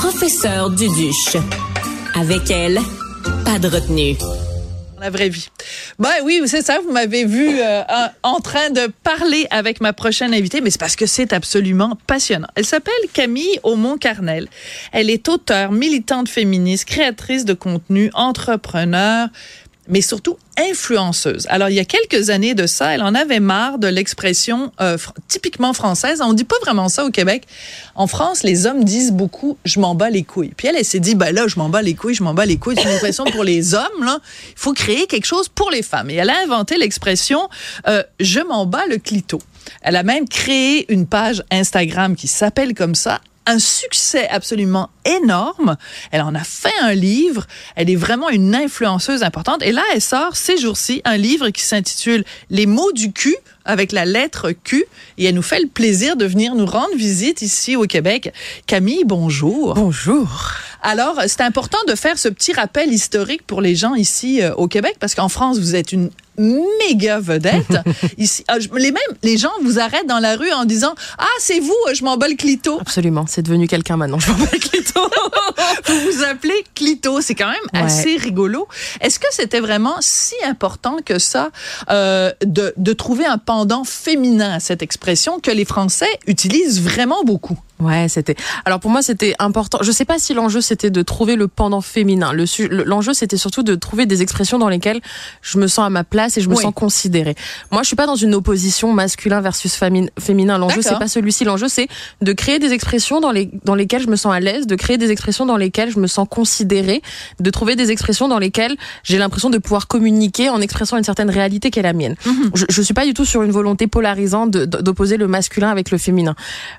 professeur Duduche. Avec elle, pas de retenue la vraie vie. Ben oui, c'est ça, vous m'avez vu euh, en train de parler avec ma prochaine invitée, mais c'est parce que c'est absolument passionnant. Elle s'appelle Camille Aumont-Carnel. Elle est auteure, militante féministe, créatrice de contenu, entrepreneur, mais surtout influenceuse. Alors, il y a quelques années de ça, elle en avait marre de l'expression euh, typiquement française. On dit pas vraiment ça au Québec. En France, les hommes disent beaucoup « je m'en bats les couilles ». Puis elle, s'est dit « ben là, je m'en bats les couilles, je m'en bats les couilles ». C'est une expression pour les hommes, là. Il faut créer quelque chose pour les femmes. Et elle a inventé l'expression euh, Je m'en bats le clito ». Elle a même créé une page Instagram qui s'appelle comme ça, un succès absolument énorme. Elle en a fait un livre. Elle est vraiment une influenceuse importante. Et là, elle sort ces jours-ci un livre qui s'intitule Les mots du cul avec la lettre Q. Et elle nous fait le plaisir de venir nous rendre visite ici au Québec. Camille, bonjour. Bonjour. Alors, c'est important de faire ce petit rappel historique pour les gens ici euh, au Québec parce qu'en France, vous êtes une méga vedette. Ici, ah, les mêmes, les gens vous arrêtent dans la rue en disant ah c'est vous, je m'en bats le clito. Absolument, c'est devenu quelqu'un maintenant. Je m'en bats le clito. vous vous appelez clito, c'est quand même assez rigolo. Est-ce que c'était vraiment si important que ça euh, de, de trouver un pendant féminin à cette expression que les Français utilisent vraiment beaucoup? Ouais, c'était. Alors pour moi, c'était important. Je sais pas si l'enjeu c'était de trouver le pendant féminin. Le l'enjeu c'était surtout de trouver des expressions dans lesquelles je me sens à ma place et je me sens considérée. Moi, je suis pas dans une opposition masculin versus féminin. L'enjeu c'est pas celui-ci. L'enjeu c'est de créer des expressions dans les dans lesquelles je me sens à l'aise, de créer des expressions dans lesquelles je me sens considérée, de trouver des expressions dans lesquelles j'ai l'impression de pouvoir communiquer en expressant une certaine réalité qui est la mienne. Mhm. Je, je suis pas du tout sur une volonté polarisante d'opposer le masculin avec le féminin.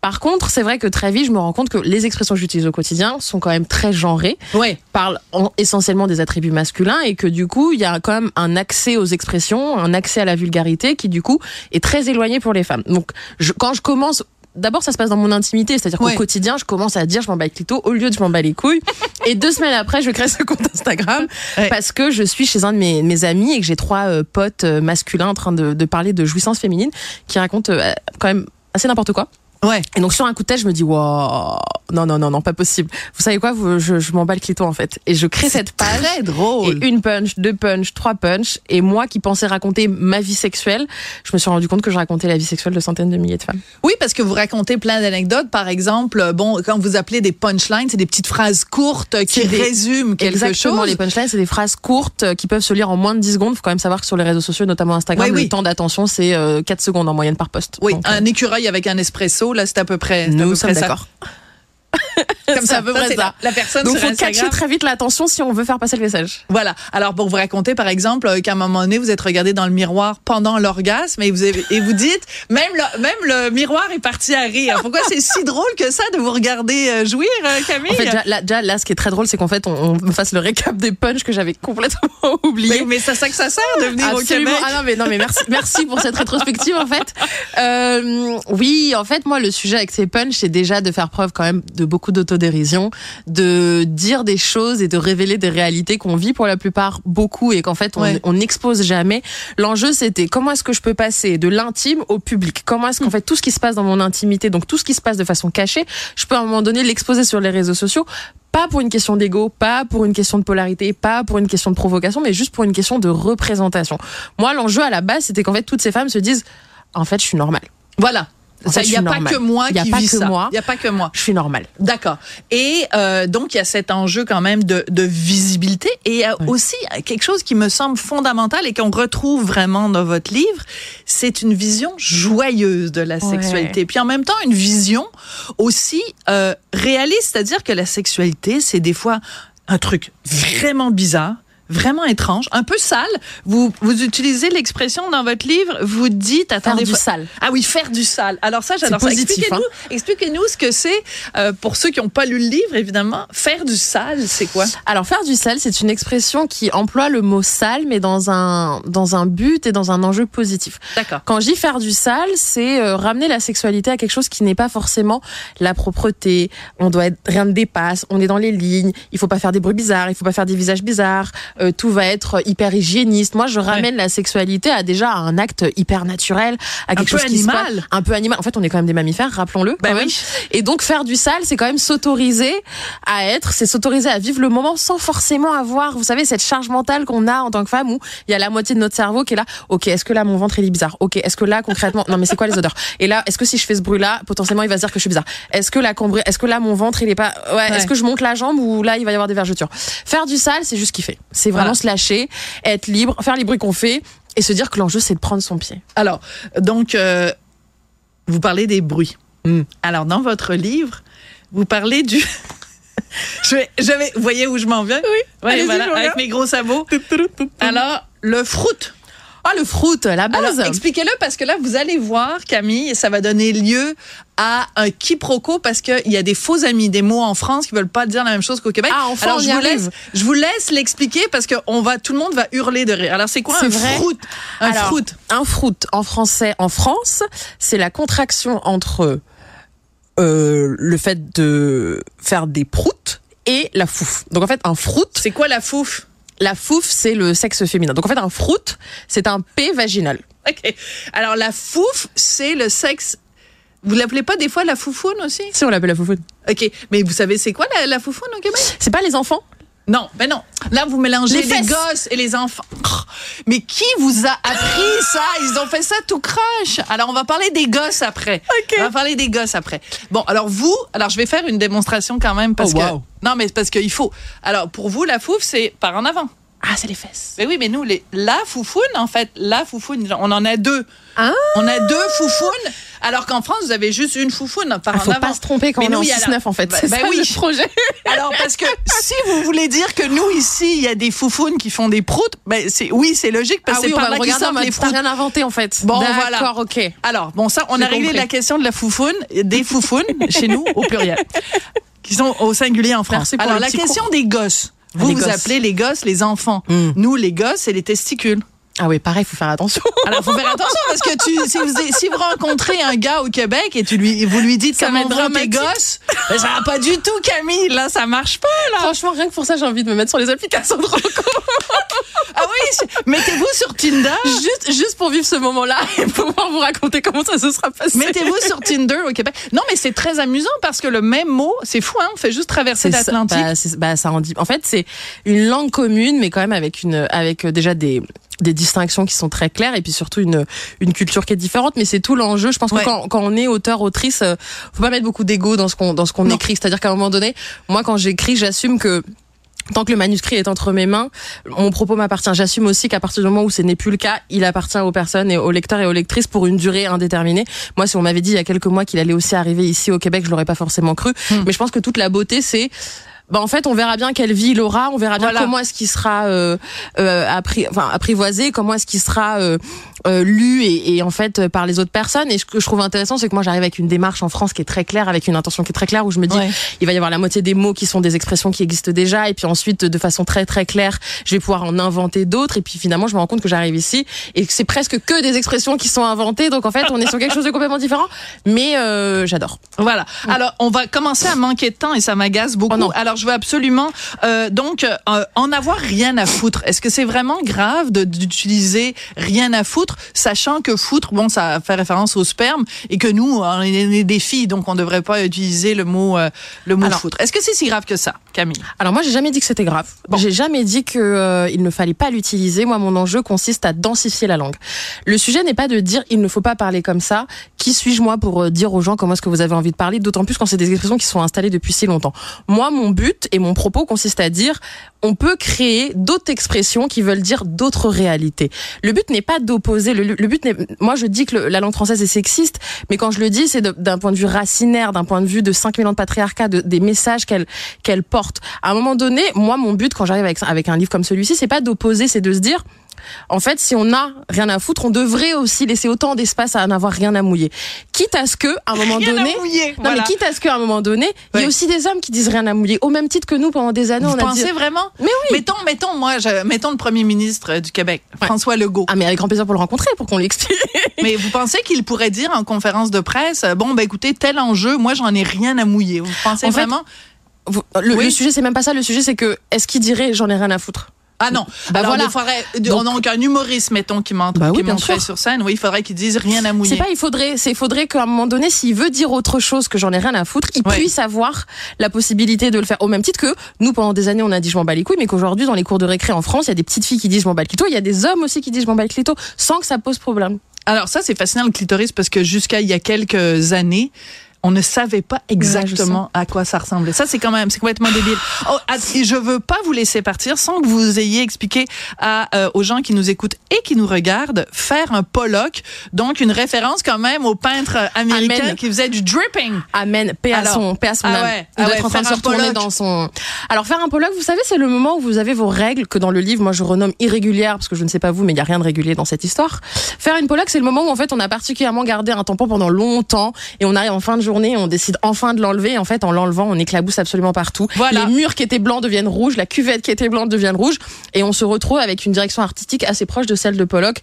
Par contre, c'est vrai que très vite, je me rends compte que les expressions que j'utilise au quotidien sont quand même très genrées, ouais. parlent essentiellement des attributs masculins et que du coup, il y a quand même un accès aux expressions, un accès à la vulgarité qui du coup est très éloigné pour les femmes. Donc, je, quand je commence d'abord ça se passe dans mon intimité, c'est-à-dire qu'au quotidien je commence à dire je m'en bats les clito au lieu de je m'en bats les couilles. et deux semaines après je crée ce compte Instagram parce que je suis chez un de mes, mes amis et que j'ai trois euh, potes euh, masculins en train de, de, parler de jouissance féminine qui racontent euh, quand même assez n'importe quoi. Ouais. Et donc sur un coup de tête, je me dis waouh, non non non non, pas possible. Vous savez quoi? Vous, Je, je m'en bats le clito en fait. Et je crée cette page. Très drôle. Et une punch, deux punch, trois punch. Et moi qui pensais raconter ma vie sexuelle, je me suis rendu compte que je racontais la vie sexuelle de centaines de milliers de femmes. Oui, parce que vous racontez plein d'anecdotes. Par exemple, euh, bon, quand vous appelez des punchlines, c'est des petites phrases courtes qui résument quelque Exactement, chose. Exactement, les punchlines, c'est des phrases courtes qui peuvent se lire en moins de 10 secondes. Faut quand même savoir que sur les réseaux sociaux, notamment Instagram, le temps d'attention c'est 4 euh, secondes en moyenne par poste. Oui, un euh, écureuil avec un espresso, là, c'est à peu près nous sommes d'accord. Comme ça, ça, ça. La, personne Donc, faut catcher très vite l'attention si on veut faire passer le message. Voilà. Alors, pour vous raconter, par exemple, euh, qu'à un moment donné, vous êtes regardé dans le miroir pendant l'orgasme et vous avez, et vous dites, même le, même le miroir est parti à rire. Pourquoi c'est si drôle que ça de vous regarder euh, jouir, euh, Camille? En fait, déjà, là, ce qui est très drôle, c'est qu'en fait, on, on, fasse le récap des punchs que j'avais complètement oublié. Mais, mais c'est ça que ça sert de venir au Québec. Ah non, mais non, mais merci, merci pour cette rétrospective, en fait. Euh, oui, en fait, moi, le sujet avec ces punchs, c'est déjà de faire preuve quand même de beaucoup d'autodérision de dire des choses et de révéler des réalités qu'on vit pour la plupart beaucoup et qu'en fait on n'expose jamais. L'enjeu c'était comment est-ce que je peux passer de l'intime au public? Comment est-ce qu'en mm. fait tout ce qui se passe dans mon intimité, donc tout ce qui se passe de façon cachée, je peux à un moment donné l'exposer sur les réseaux sociaux? Pas pour une question d'ego, pas pour une question de polarité, pas pour une question de provocation, mais juste pour une question de représentation. Moi, l'enjeu à la base, c'était qu'en fait, toutes ces femmes se disent, en fait, je suis normale. Voilà. Il n'y a pas que moi qui vis ça. Il n'y a pas que moi. Je suis normale. D'accord. Et euh, donc, il y a cet enjeu quand même de, de visibilité. Et il y a aussi quelque chose qui me semble fondamental et qu'on retrouve vraiment dans votre livre, c'est une vision joyeuse de la sexualité. Puis en même temps, une vision aussi euh, réaliste, c'est-à-dire que la sexualité, c'est des fois un truc vraiment bizarre vraiment étrange, un peu sale. Vous, vous utilisez l'expression dans votre livre, vous dites... Attendez, faire du sale. Ah oui, faire du sale. Alors ça, j'adore ça. Expliquez-nous hein. expliquez ce que c'est, euh, pour ceux qui n'ont pas lu le livre, évidemment. Faire du sale, c'est quoi? Alors, faire du sale, c'est une expression qui emploie le mot sale, mais dans un, dans un but et dans un enjeu positif. D'accord. Quand je dis faire du sale, c'est euh, ramener la sexualité à quelque chose qui n'est pas forcément la propreté. On doit être, rien ne dépasse, on est dans les lignes, il faut pas faire des bruits bizarres, il faut pas faire des visages bizarres, euh, tout va être hyper hygiéniste. Moi, je ramène la sexualité à déjà un acte hyper naturel, à quelque un chose peu qui se animal. passe, un peu animal. En fait, on est quand même des mammifères, rappelons-le. Bah oui. Et donc faire du sale, c'est quand même s'autoriser à être, c'est s'autoriser à vivre le moment sans forcément avoir, vous savez, cette charge mentale qu'on a en tant que femme où il y a la moitié de notre cerveau qui est là. Ok, est-ce que là mon ventre il est bizarre? Ok, est-ce que là concrètement, non mais c'est quoi les odeurs? Et là, est-ce que si je fais ce bruit-là, potentiellement il va se dire que je suis bizarre? Est-ce que là, cambri- est-ce que là mon ventre il est pas, ouais, Ouais. est-ce que je monte la jambe ou là il va y avoir des vergetures? Faire du sale, c'est juste kiffer. C'est vraiment Voilà. se lâcher, être libre, faire les bruits qu'on fait et se dire que l'enjeu c'est de prendre son pied. Alors, donc, euh, vous parlez des bruits. Hmm. Alors, dans votre livre, vous parlez du... je vais, je vais- vous voyez où je m'en viens? Oui. voilà, avec mes gros sabots. Alors, le fruit. Ah le fruit, la base. Expliquez-le parce que là, vous allez voir, Camille, ça va donner lieu à un quiproquo parce qu'il y a des faux amis, des mots en France qui veulent pas dire la même chose qu'au Québec. Ah, enfin, Alors, on je y vous arrive. laisse, je vous laisse l'expliquer parce que on va, tout le monde va hurler de rire. Alors, c'est quoi un vrai fruit? Un Alors, fruit. Un fruit en français en France, c'est la contraction entre euh, le fait de faire des proutes et la fouf. Donc en fait, un fruit, C'est quoi la fouf? La fouf, c'est le sexe féminin. Donc en fait, un fruit, c'est un P vaginal. OK. Alors, la fouf, c'est le sexe. Vous l'appelez pas des fois la foufoune aussi? Si on l'appelle la foufoune. OK. Mais vous savez, c'est quoi la, la foufoune au Québec? C'est pas les enfants? Non, ben non. Là, vous mélangez Les gosses et les enfants. Oh, mais qui vous a appris ça? Ils ont fait ça tout croche. Alors, on va parler des gosses après. OK. On va parler des gosses après. Bon, alors vous, alors je vais faire une démonstration quand même parce Oh, wow. que... Non, mais parce qu'il faut. Alors, pour vous, la fouf, c'est par en avant. Ah, c'est les fesses. Mais oui, mais nous, les, la foufoune, en fait, la foufoune, on en a deux. Ah On a deux foufounes, alors qu'en France, vous avez juste une foufoune par Il en faut pas se tromper quand Mais on est nous, en a la- 6-9 en fait. Bah, c'est bah ça oui. le projet. Alors, parce que si vous voulez dire que nous, ici, il y a des foufounes qui font des proutes, ben, c'est, oui, c'est logique, parce Ah que oui, c'est on par va là qu'ils en sortent les proutes. rien inventé en fait. Bon, voilà. D'accord, ok. Alors, bon, ça, on J'ai a réglé compris. la question de la foufoune, des foufounes, chez nous, au pluriel, qui sont au singulier en France. Merci pour Alors, la question cours. des gosses. Vous, les vous gosses. appelez les gosses les enfants. Hmm. Nous, les gosses, c'est les testicules. Ah oui, pareil, faut faire attention. Alors, faut faire attention parce que tu, si vous, si vous rencontrez un gars au Québec et tu lui, vous lui dites Ça comment vont tes gosses, ben, ça va pas du tout, Camille. Là, ça marche pas, là. Franchement, rien que pour ça, j'ai envie de me mettre sur les applications de rencontre. Ah oui, mettez-vous sur Tinder. juste, juste pour vivre ce moment-là et pouvoir vous raconter comment ça se sera passé. Mettez-vous sur Tinder au Québec. Non, mais c'est très amusant parce que le même mot, c'est fou, hein. On fait juste traverser l'Atlantique. bah, bah, ça en dit. En fait, c'est une langue commune, mais quand même avec une, avec euh, déjà des des distinctions qui sont très claires et puis surtout une une culture qui est différente mais c'est tout l'enjeu je pense Ouais. que quand, quand on est auteur autrice euh, faut pas mettre beaucoup d'ego dans ce qu'on dans ce qu'on écrit c'est-à-dire qu'à un moment donné moi quand j'écris j'assume que Tant que le manuscrit est entre mes mains, mon propos m'appartient. J'assume aussi qu'à partir du moment où ce n'est plus le cas, il appartient aux personnes et aux lecteurs et aux lectrices pour une durée indéterminée. Moi, si on m'avait dit il y a quelques mois qu'il allait aussi arriver ici au Québec, je l'aurais pas forcément cru. Hmm. Mais je pense que toute la beauté, c'est bah en fait, on verra bien quelle vie il aura, on verra bien Voilà. comment est-ce qu'il sera euh, euh, appri- enfin, apprivoisé, comment est-ce qu'il sera euh, euh, lu et, et en fait euh, par les autres personnes. Et ce que je trouve intéressant, c'est que moi j'arrive avec une démarche en France qui est très claire, avec une intention qui est très claire, où je me dis Ouais. il va y avoir la moitié des mots qui sont des expressions qui existent déjà, et puis ensuite de façon très très claire, je vais pouvoir en inventer d'autres. Et puis finalement, je me rends compte que j'arrive ici et que c'est presque que des expressions qui sont inventées. Donc en fait, on est sur quelque chose de complètement différent. Mais euh, j'adore. Voilà. Alors, on va commencer à manquer de temps et ça m'agace beaucoup. Oh non. Alors, je veux absolument, euh, donc, euh, en avoir rien à foutre. Est-ce que c'est vraiment grave d'utiliser rien à foutre, sachant que foutre, bon, ça fait référence au sperme et que nous, on est des filles, donc on devrait pas utiliser le mot, euh, le mot Alors- foutre. Est-ce que c'est si grave que ça, Camille? Alors moi, j'ai jamais dit que c'était grave. Bon. J'ai jamais dit que il ne fallait pas l'utiliser. Moi, mon enjeu consiste à densifier la langue. Le sujet n'est pas de dire il ne faut pas parler comme ça. Qui suis-je moi pour dire aux gens comment est-ce que vous avez envie de parler? D'autant plus quand c'est des expressions qui sont installées depuis si longtemps. Moi, mon but et mon propos consiste à dire on peut créer d'autres expressions qui veulent dire d'autres réalités. Le but n'est pas d'opposer. Le, le but. Moi, je dis que la langue française est sexiste, mais quand je le dis, c'est d'un point de vue racinaire, d'un point de vue de 5000 ans de patriarcat, de, des messages qu'elle qu'elle porte. À un moment donné, moi, mon but quand j'arrive avec, avec un livre comme celui-ci, c'est pas d'opposer, c'est de se dire. En fait, si on a rien à foutre, on devrait aussi laisser autant d'espace à n'avoir rien à mouiller. Quitte à ce que, à un moment Rien à donné, mouiller, non voilà. mais quitte à ce qu'à un moment donné, il y a aussi des hommes qui disent rien à mouiller, au même titre que nous pendant des années, Vous on a pensez dit. vraiment? Mais oui. Mettons, mettons, moi, je, mettons le premier ministre euh, du Québec, François Legault. Ah mais avec grand plaisir pour le rencontrer, pour qu'on l'explique. Mais vous pensez qu'il pourrait dire en conférence de presse, euh, bon, ben écoutez, tel enjeu, moi, j'en ai rien à mouiller. Vous pensez En fait, vraiment? Vous- Le, Oui. le sujet c'est même pas ça, le sujet c'est que est-ce qu'il dirait j'en ai rien à foutre Ah non. Bah Alors, voilà. il faudrait, Donc- donc, un humoriste, mettons, qui montre, Bah oui, qui monterait sur scène. Oui, il faudrait qu'il dise rien à mouiller. C'est pas, il faudrait, c'est, il faudrait qu'à un moment donné, s'il veut dire autre chose que j'en ai rien à foutre, il puisse avoir la possibilité de le faire. Au même titre que nous, pendant des années, on a dit je m'en bats les couilles, mais qu'aujourd'hui, dans les cours de récré en France, il y a des petites filles qui disent je m'en bats le clito, il y a des hommes aussi qui disent je m'en bats le clito, sans que ça pose problème. Alors ça, c'est fascinant le clitoris parce que jusqu'à il y a quelques années, on ne savait pas exactement à quoi ça ressemblait. Ça, c'est quand même, c'est complètement débile. Oh, att- et je veux pas vous laisser partir sans que vous ayez expliqué à, euh, aux gens qui nous écoutent et qui nous regardent faire un Pollock, donc une référence quand même au peintre américain Amen. qui faisait du dripping. Amen. Paix à son, paix à son ah âme. ouais, il ah ouais, être en train de se retourner Pollock. dans son. Alors faire un Pollock, vous savez, c'est le moment où vous avez vos règles que dans le livre, moi je renomme irrégulières parce que je ne sais pas vous, mais il y a rien de régulier dans cette histoire. Faire une Pollock, c'est le moment où en fait on a particulièrement gardé un tampon pendant longtemps et on arrive en fin de journée, on décide enfin de l'enlever. En fait, en l'enlevant, on éclabousse absolument partout. Voilà. Les murs qui étaient blancs deviennent rouges, la cuvette qui était blanche devient rouge et on se retrouve avec une direction artistique assez proche de celle de Pollock.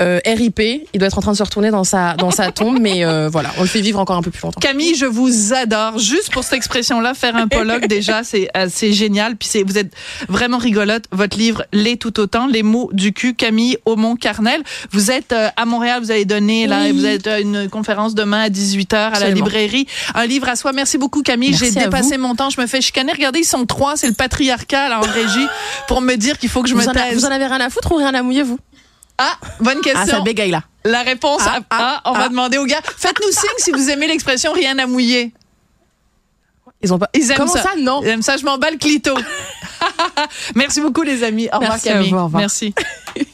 Euh, RIP, il doit être en train de se retourner dans sa dans sa tombe, mais euh, voilà, on le fait vivre encore un peu plus longtemps. Camille, je vous adore. Juste pour cette expression-là, faire un Pollock, déjà, c'est euh, c'est génial. Puis c'est, vous êtes vraiment rigolote. Votre livre l'est tout autant. Les mots du cul, Camille Aumont-Carnel. Vous êtes euh, à Montréal, vous allez donner, là, Oui. vous êtes à une conférence demain à 18h à la librairie. Un livre à soi. Merci beaucoup, Camille. J'ai dépassé vous. mon temps. Je me fais chicaner. Regardez, ils sont trois. C'est le patriarcat, là, en régie, pour me dire qu'il faut que je Vous me en, a- taise. vous en avez rien à foutre ou rien à mouiller, vous? Ah, bonne question. Ah, ça bégaye là. La réponse, Ah, à- ah, ah, on va ah. demander aux gars. Faites-nous signe si vous aimez l'expression rien à mouiller. Ils ont pas. Ils aiment Comment ça. ça, Non. Ils aiment ça, je m'en bats le clito. Merci beaucoup, les amis. Au revoir, Merci Camille. vous, au revoir. Merci.